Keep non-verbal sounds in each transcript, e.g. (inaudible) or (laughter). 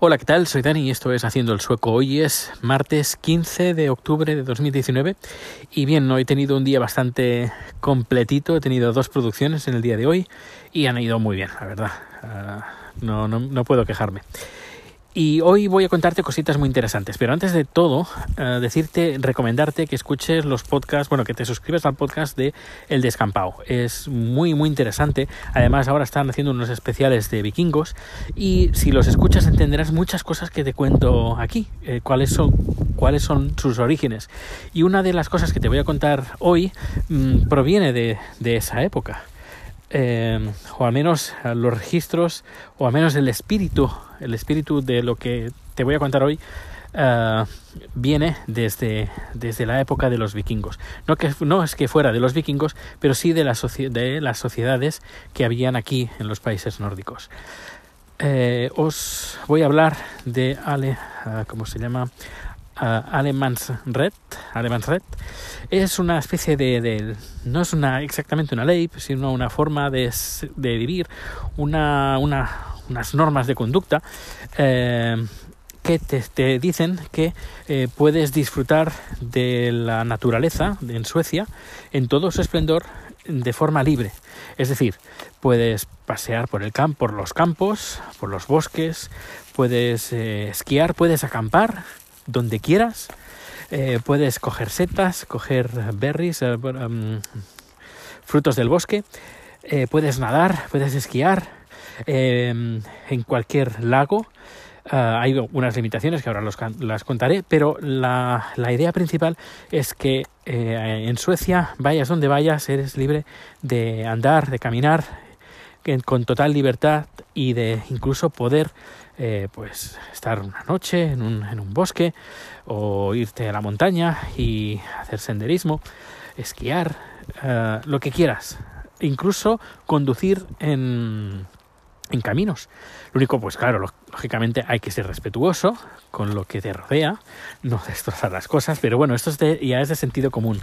Hola, ¿qué tal? Soy Dani y esto es Haciendo el Sueco. Hoy es martes 15 de octubre de 2019 y bien, no he tenido un día bastante completito, he tenido dos producciones en el día de hoy y han ido muy bien, la verdad. Uh, no, no, no puedo quejarme. Y hoy voy a contarte cositas muy interesantes, pero antes de todo, uh, decirte, recomendarte que escuches los podcasts, bueno, que te suscribas al podcast de El Descampado. Es muy, muy interesante. Además, ahora están haciendo unos especiales de vikingos y si los escuchas entenderás muchas cosas que te cuento aquí, eh, cuáles son cuáles son sus orígenes. Y una de las cosas que te voy a contar hoy mmm, proviene de, de esa época. Eh, o al menos los registros, o al menos el espíritu, el espíritu de lo que te voy a contar hoy, uh, viene desde, desde la época de los vikingos. No, que, no es que fuera de los vikingos, pero sí de, la de las sociedades que habían aquí en los países nórdicos. Eh, os voy a hablar de Ale, uh, ¿cómo se llama? Uh, Alemansret, Alemansret es una especie de, de, no es una exactamente una ley, sino una forma de, de vivir, una, una, unas normas de conducta eh, que te, te, dicen que eh, puedes disfrutar de la naturaleza en Suecia en todo su esplendor de forma libre. Es decir, puedes pasear por el campo, por los campos, por los bosques, puedes eh, esquiar, puedes acampar donde quieras. Puedes coger setas, coger berries, um, frutos del bosque. Puedes nadar, puedes esquiar en cualquier lago. Uh, hay unas limitaciones que ahora las contaré, pero la, idea principal es que eh, en Suecia, vayas donde vayas, eres libre de andar, de caminar con total libertad y de incluso poder eh, pues estar una noche en un, bosque o irte a la montaña y hacer senderismo, esquiar, uh, lo que quieras, incluso conducir en, en caminos. Lo único, pues claro, lógicamente hay que ser respetuoso con lo que te rodea, no (laughs) destrozar las cosas, pero bueno, esto es de, ya es de sentido común.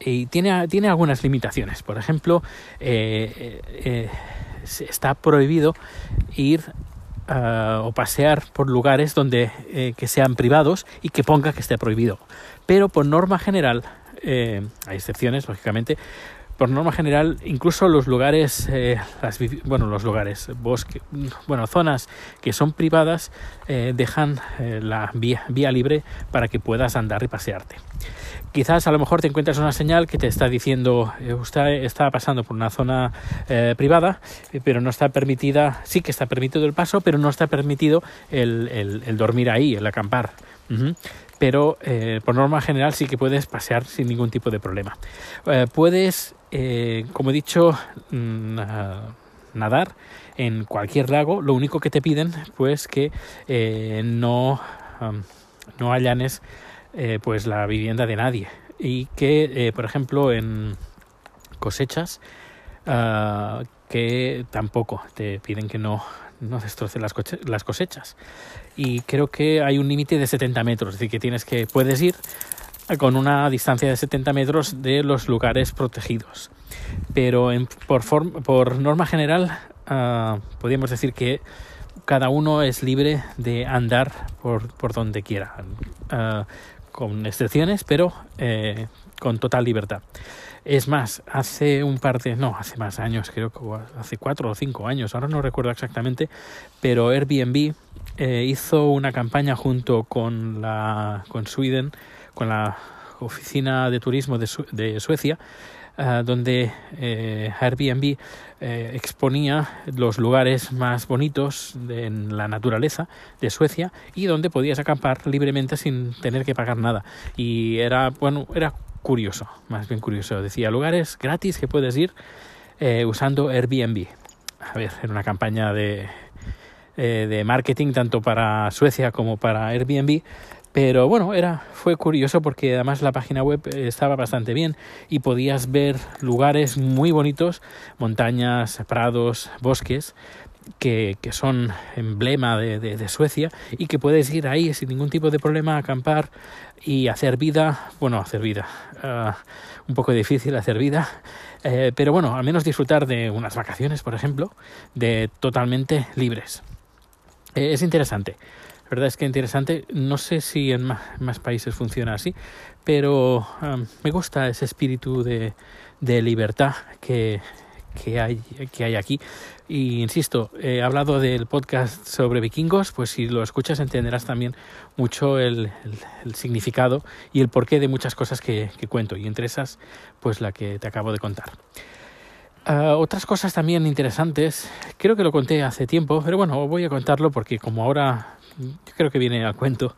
Y tiene, tiene algunas limitaciones. Por ejemplo, eh, eh, está prohibido ir uh, o pasear por lugares donde eh, que sean privados y que ponga que esté prohibido. Pero por norma general, eh, hay excepciones, lógicamente, por norma general, incluso los lugares, eh, bueno, los lugares, bosque, bueno, zonas que son privadas, eh, dejan eh, la vía, libre para que puedas andar y pasearte. Quizás a lo mejor te encuentras una señal que te está diciendo, usted está pasando por una zona privada, pero no está permitida, sí que está permitido el paso, pero no está permitido el, dormir ahí, el acampar. Pero eh, por norma general sí que puedes pasear sin ningún tipo de problema. Eh, puedes, eh, como he dicho, mm, nadar en cualquier lago, lo único que te piden pues que no, um, no allanes pues la vivienda de nadie y que, por ejemplo, en cosechas, uh, que tampoco te piden que no no destrocen las, las cosechas. Y creo que hay un límite de 70 metros, es decir, que tienes que puedes ir con una distancia de 70 metros de los lugares protegidos. Pero por, por norma general, uh, podríamos decir que cada uno es libre de andar por, por donde quiera, uh, con excepciones, pero eh, con total libertad. Es más, hace un par de, no, hace más años, creo que hace cuatro o cinco años, ahora no recuerdo exactamente, pero Airbnb eh, hizo una campaña junto con la, con Sweden, con la oficina de turismo de, Su de Suecia, uh, donde eh, Airbnb eh, exponía los lugares más bonitos de, en la naturaleza de Suecia y donde podías acampar libremente sin tener que pagar nada. Y era, bueno, era curioso, más bien curioso. Decía lugares gratis que puedes ir eh, usando Airbnb. A ver, en una campaña de, eh, de marketing tanto para Suecia como para Airbnb. Pero bueno, era, fue curioso porque además la página web estaba bastante bien y podías ver lugares muy bonitos, montañas, prados, bosques, que, que, son emblema de, de, Suecia y que puedes ir ahí sin ningún tipo de problema a acampar y hacer vida, bueno, hacer vida, uh, un poco difícil hacer vida, eh, pero bueno, al menos disfrutar de unas vacaciones, por ejemplo, de totalmente libres. Eh, es interesante. Verdad es que interesante. No sé si en más, países funciona así, pero um, me gusta ese espíritu de, de libertad que, que hay, que hay aquí. Y insisto, he hablado del podcast sobre vikingos, pues si lo escuchas entenderás también mucho el, significado y el porqué de muchas cosas que, cuento, y entre esas, pues la que te acabo de contar. Ah, otras cosas también interesantes, creo que lo conté hace tiempo, pero bueno, voy a contarlo porque como ahora yo creo que viene al cuento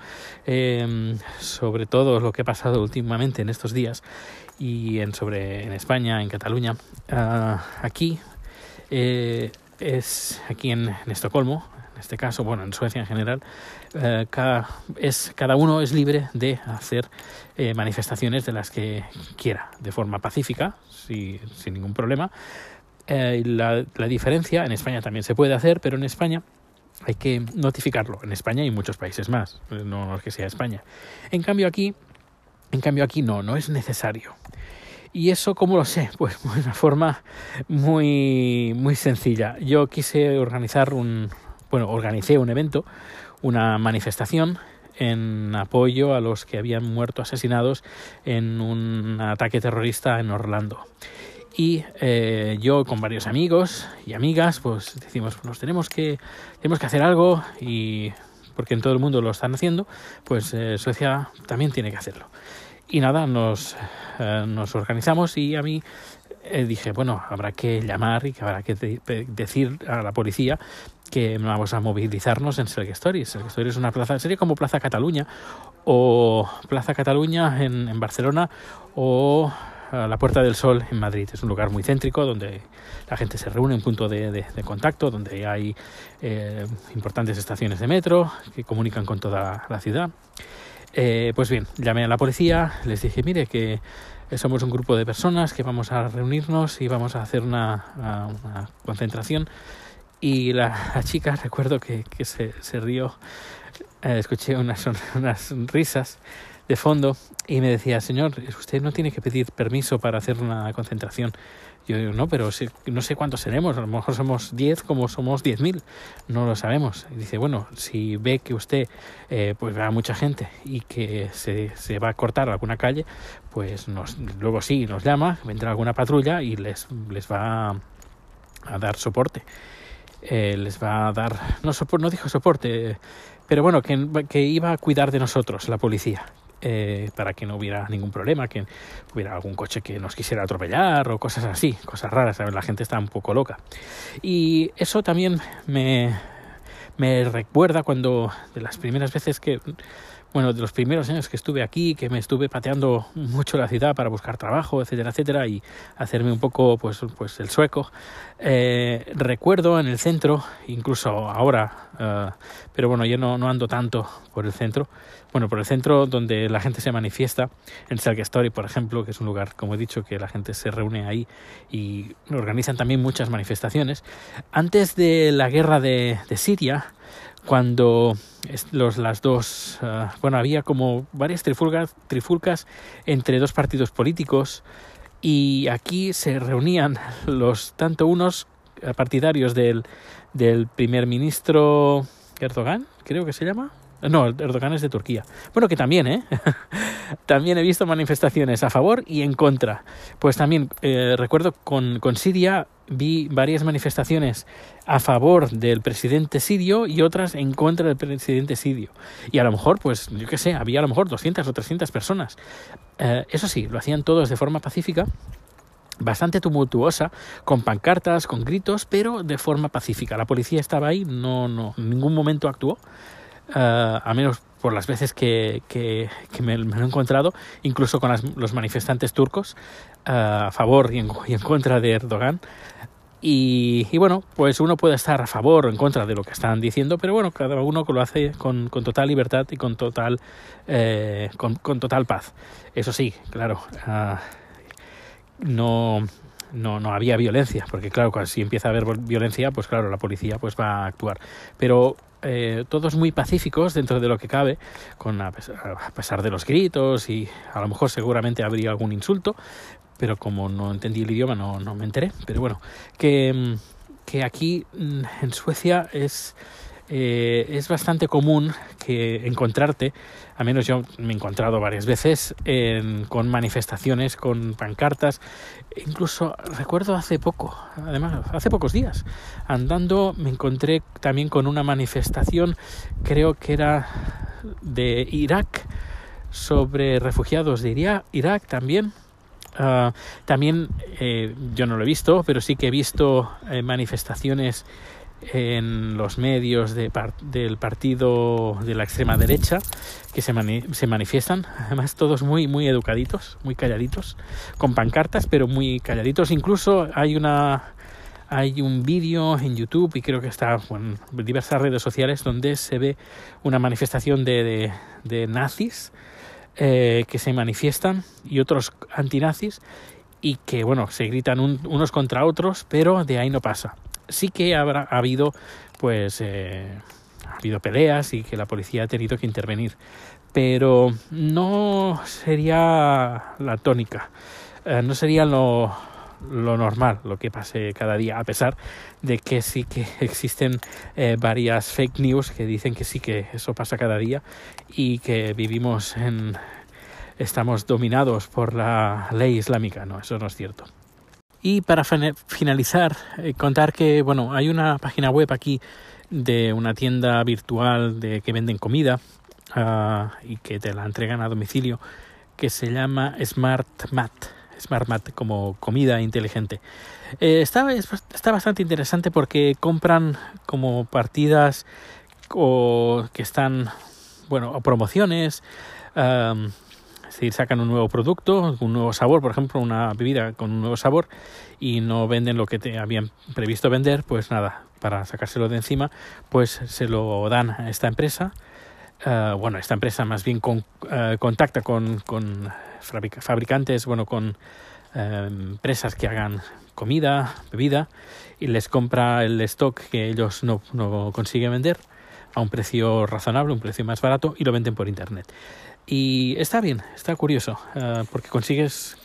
em, sobre todo lo que ha pasado últimamente en estos días y en sobre en España, en Cataluña. Ah, aquí eh, es aquí en, Estocolmo, este caso, bueno, en Suecia en general, eh, cada, es, cada uno es libre de hacer eh, manifestaciones de las que quiera, de forma pacífica, sin ningún problema. la, la diferencia, en España también se puede hacer, pero en España hay que notificarlo, en España y en muchos países más, no es que sea España. En cambio aquí, en cambio aquí no, no es necesario. ¿Y eso cómo lo sé? Pues de una forma muy, muy sencilla. Yo quise organizar un, bueno, organicé un evento, una manifestación en apoyo a los que habían muerto asesinados en un ataque terrorista en Orlando. Y eh, yo con varios amigos y amigas, pues decimos, nos tenemos que, tenemos que hacer algo y porque en todo el mundo lo están haciendo, pues eh, Suecia también tiene que hacerlo. Y nada, nos, eh, nos organizamos y a mí dije, bueno, habrá que llamar y que habrá que decir a la policía que vamos a movilizarnos en. Selke Stories es una plaza, sería como Plaza Cataluña o Plaza Cataluña en, en Barcelona o la Puerta del Sol en Madrid. Es un lugar muy céntrico donde la gente se reúne, un punto de, contacto, donde hay eh, importantes estaciones de metro que comunican con toda la ciudad. Eh, pues bien, llamé a la policía, les dije, mire, que somos un grupo de personas que vamos a reunirnos y vamos a hacer una, concentración. Y la, chica, (laughs) recuerdo que, se, rió, eh, escuché unas, (laughs) unas risas de fondo y me decía, señor, usted no tiene que pedir permiso para hacer una concentración. Yo digo, no, pero no sé cuántos seremos, a lo mejor somos 10 como somos 10.000, no lo sabemos. Y dice, bueno, si ve que usted eh, pues va a mucha gente y que se, se, va a cortar alguna calle, pues nos, luego sí nos llama, vendrá alguna patrulla y les, les va a, dar soporte. Eh, les va a dar, no, no dijo soporte, pero bueno, que, que iba a cuidar de nosotros, la policía, eh, para que no hubiera ningún problema, que hubiera algún coche que nos quisiera atropellar o cosas así, cosas raras, la gente está un poco loca. Y eso también me, me recuerda cuando de las primeras veces que bueno, de los primeros años que estuve aquí, que me estuve pateando mucho la ciudad para buscar trabajo, etcétera, etcétera, y hacerme un poco, pues, pues el sueco. Eh, recuerdo en el centro, incluso ahora, eh, pero bueno, yo no, no, ando tanto por el centro. Bueno, por el centro donde la gente se manifiesta, en Story, por ejemplo, que es un lugar, como he dicho, que la gente se reúne ahí y organizan también muchas manifestaciones. Antes de la guerra de Siria, cuando los, las dos, ah, bueno, había como varias trifulcas, trifulcas entre dos partidos políticos y aquí se reunían los tanto unos partidarios del, del primer ministro Erdogan, creo que se llama, no, Erdogan es de Turquía. Bueno, que también, ¿eh? (laughs) también he visto manifestaciones a favor y en contra. Pues también eh, recuerdo con, con Siria vi varias manifestaciones a favor del presidente sirio y otras en contra del presidente sirio. Y a lo mejor, pues, yo qué sé, había a lo mejor 200 o 300 personas. Eh, eso sí, lo hacían todos de forma pacífica bastante tumultuosa, con pancartas, con gritos, pero de forma pacífica. La policía estaba ahí, no, no, en ningún momento actuó. Uh, a menos por las veces que, que, me, lo he encontrado, incluso con los manifestantes turcos uh, a favor y en, contra de Erdogan. Y, y, bueno, pues uno puede estar a favor o en contra de lo que están diciendo, pero bueno, cada uno lo hace con, total libertad y con total, eh, con, total paz. Eso sí, claro, uh, no, no, no había violencia, porque claro, si empieza a haber violencia, pues claro, la policía pues va a actuar. Pero eh, todos muy pacíficos dentro de lo que cabe, con a pesar, de los gritos y a lo mejor seguramente habría algún insulto, pero como no entendí el idioma no, me enteré. Pero bueno, que, que aquí mm, en Suecia es eh, es bastante común que encontrarte, a menos yo me he encontrado varias veces, con manifestaciones, con pancartas, incluso recuerdo hace poco, además, hace pocos días, andando me encontré también con una manifestación, creo que era de Irak, sobre refugiados de Irak también. Ah, también eh, yo no lo he visto, pero sí que he visto eh, manifestaciones en los medios de del partido de la extrema derecha que se, se, manifiestan, además todos muy muy educaditos, muy calladitos, con pancartas, pero muy calladitos. Incluso hay una hay un vídeo en YouTube y creo que está en diversas redes sociales donde se ve una manifestación de, de, nazis eh, que se manifiestan y otros antinazis y que bueno se gritan unos contra otros pero de ahí no pasa. Sí que habrá ha habido pues eh, ha habido peleas y que la policía ha tenido que intervenir pero no sería la tónica eh, no sería lo, lo normal lo que pase cada día a pesar de que sí que (laughs) existen eh, varias fake news que dicen que sí que eso pasa cada día y que vivimos en estamos dominados por la ley islámica no eso no es cierto y para finalizar, eh, contar que bueno, hay una página web aquí de una tienda virtual de que venden comida uh, y que te la entregan a domicilio que se llama SmartMat. SmartMat como comida inteligente. Eh, está, está bastante interesante porque compran como partidas o que están, bueno, promociones, um, sacan un nuevo producto, un nuevo sabor, por ejemplo, una bebida con un nuevo sabor y no venden lo que te habían previsto vender, pues nada, para sacárselo de encima, pues se lo dan a esta empresa. Uh, bueno, esta empresa más bien con, uh, contacta con, con, fabricantes, bueno, con uh, empresas que hagan comida, bebida, y les compra el stock que ellos no, no consiguen vender a un precio razonable, un precio más barato, y lo venden por internet. Y está bien, está curioso, uh, porque consigues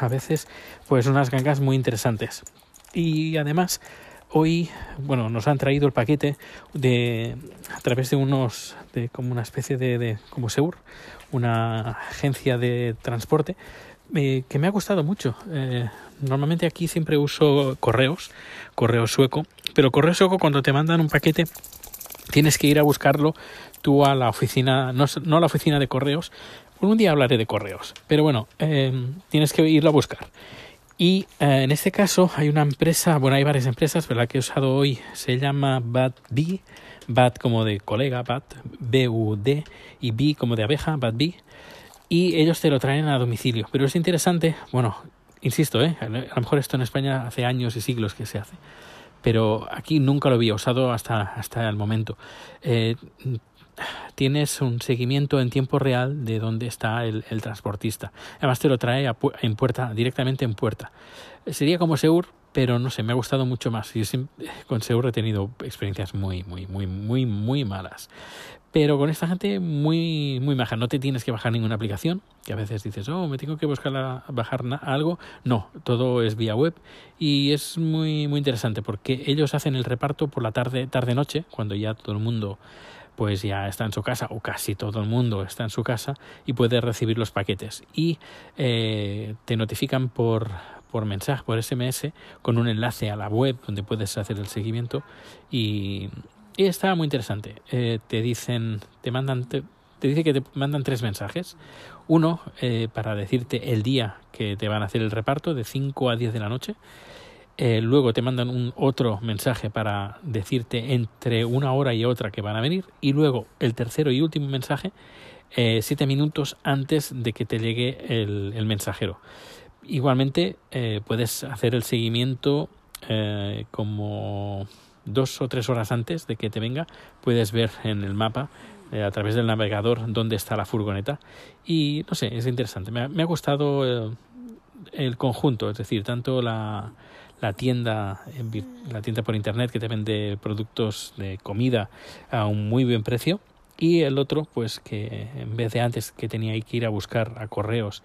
a veces pues unas gangas muy interesantes. Y además hoy, bueno, nos han traído el paquete de a través de unos de como una especie de, de como Seur, una agencia de transporte eh, que me ha gustado mucho. Eh, normalmente aquí siempre uso correos, correo sueco, pero correo sueco cuando te mandan un paquete tienes que ir a buscarlo tú a la oficina, no, no a la oficina de correos. Un día hablaré de correos, pero bueno, eh, tienes que irlo a buscar. Y eh, en este caso hay una empresa, bueno, hay varias empresas, ¿verdad? Que he usado hoy, se llama BAT-B, BAT como de colega, BAT, B-U-D, y B como de abeja, BAT-B, y ellos te lo traen a domicilio. Pero es interesante, bueno, insisto, ¿eh? a lo mejor esto en España hace años y siglos que se hace pero aquí nunca lo había usado hasta, hasta el momento. Eh, tienes un seguimiento en tiempo real de dónde está el, transportista. Además te lo trae en puerta, directamente en puerta. Sería como Seur, pero no sé, me ha gustado mucho más. Yo con Seur he tenido experiencias muy, muy, muy, muy, muy malas. Pero con esta gente muy, muy maja. No te tienes que bajar ninguna aplicación, que a veces dices, oh, me tengo que buscar a bajar algo. No, todo es vía web y es muy, muy interesante porque ellos hacen el reparto por la tarde, tarde-noche, cuando ya todo el mundo pues ya está en su casa o casi todo el mundo está en su casa y puede recibir los paquetes y eh, te notifican por, por mensaje, por SMS, con un enlace a la web donde puedes hacer el seguimiento y, y está muy interesante. Eh, te dicen, te mandan, te, dice que te mandan tres mensajes. Uno eh, para decirte el día que te van a hacer el reparto de 5 a 10 de la noche. Eh, luego te mandan un otro mensaje para decirte entre una hora y otra que van a venir. Y luego el tercero y último mensaje, siete minutos antes de que te llegue el, mensajero. Igualmente puedes hacer el seguimiento como dos o tres horas antes de que te venga, puedes ver en el mapa eh, a través del navegador dónde está la furgoneta y no sé, es interesante. Me ha, me ha gustado el, conjunto, es decir, tanto la, la tienda la tienda por internet que te vende productos de comida a un muy buen precio y el otro pues que en vez de antes que tenía que ir a buscar a correos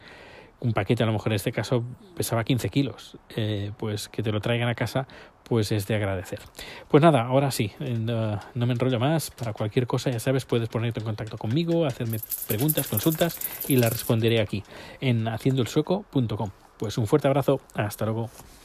un paquete a lo mejor en este caso pesaba 15 kilos, eh, pues que te lo traigan a casa, pues es de agradecer. Pues nada, ahora sí, no, no me enrollo más, para cualquier cosa ya sabes, puedes ponerte en contacto conmigo, hacerme preguntas, consultas y las responderé aquí en haciendoelsueco.com. Pues un fuerte abrazo, hasta luego.